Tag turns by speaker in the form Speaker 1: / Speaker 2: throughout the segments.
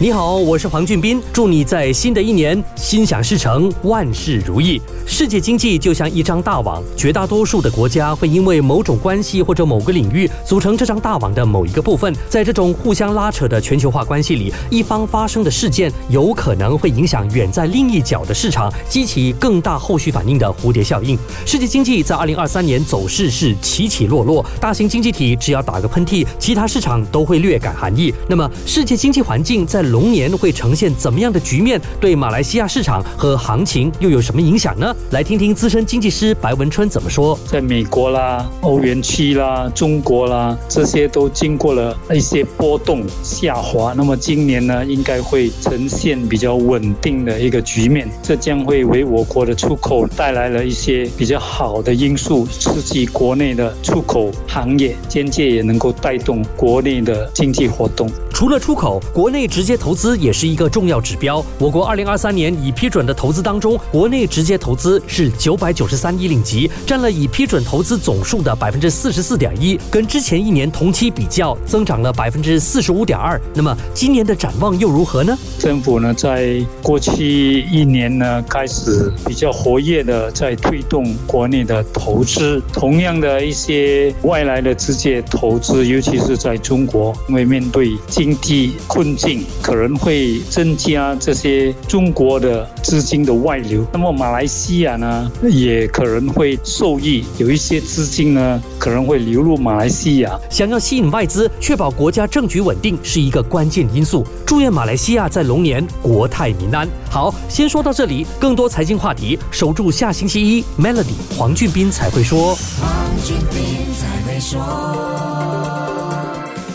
Speaker 1: 你好，我是黄俊斌，祝你在新的一年心想事成，万事如意。世界经济就像一张大网，绝大多数的国家会因为某种关系或者某个领域组成这张大网的某一个部分。在这种互相拉扯的全球化关系里，一方发生的事件有可能会影响远在另一角的市场，激起更大后续反应的蝴蝶效应。世界经济在二零二三年走势是起起落落，大型经济体只要打个喷嚏，其他市场都会略感寒意。那么，世界经济环境在龙年会呈现怎么样的局面？对马来西亚市场和行情又有什么影响呢？来听听资深经济师白文春怎么说。
Speaker 2: 在美国啦、欧元区啦、中国啦，这些都经过了一些波动下滑。那么今年呢，应该会呈现比较稳定的一个局面。这将会为我国的出口带来了一些比较好的因素，刺激国内的出口行业，间接也能够带动国内的经济活动。
Speaker 1: 除了出口，国内直接投资也是一个重要指标。我国二零二三年已批准的投资当中，国内直接投资是九百九十三亿令吉，占了已批准投资总数的百分之四十四点一，跟之前一年同期比较，增长了百分之四十五点二。那么今年的展望又如何呢？
Speaker 2: 政府呢，在过去一年呢，开始比较活跃的在推动国内的投资，同样的一些外来的直接投资，尤其是在中国，因为面对经经济困境可能会增加这些中国的资金的外流，那么马来西亚呢也可能会受益，有一些资金呢可能会流入马来西亚。
Speaker 1: 想要吸引外资，确保国家政局稳定是一个关键因素。祝愿马来西亚在龙年国泰民安。好，先说到这里，更多财经话题，守住下星期一，Melody 黄俊斌才会说。黄俊斌才会
Speaker 3: 说。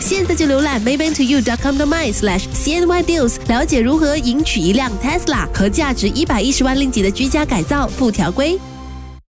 Speaker 3: 现在就浏览 maybantoyou.com.my/cnydeals，了解如何赢取一辆 Tesla 和价值一百一十万令吉的居家改造附条规。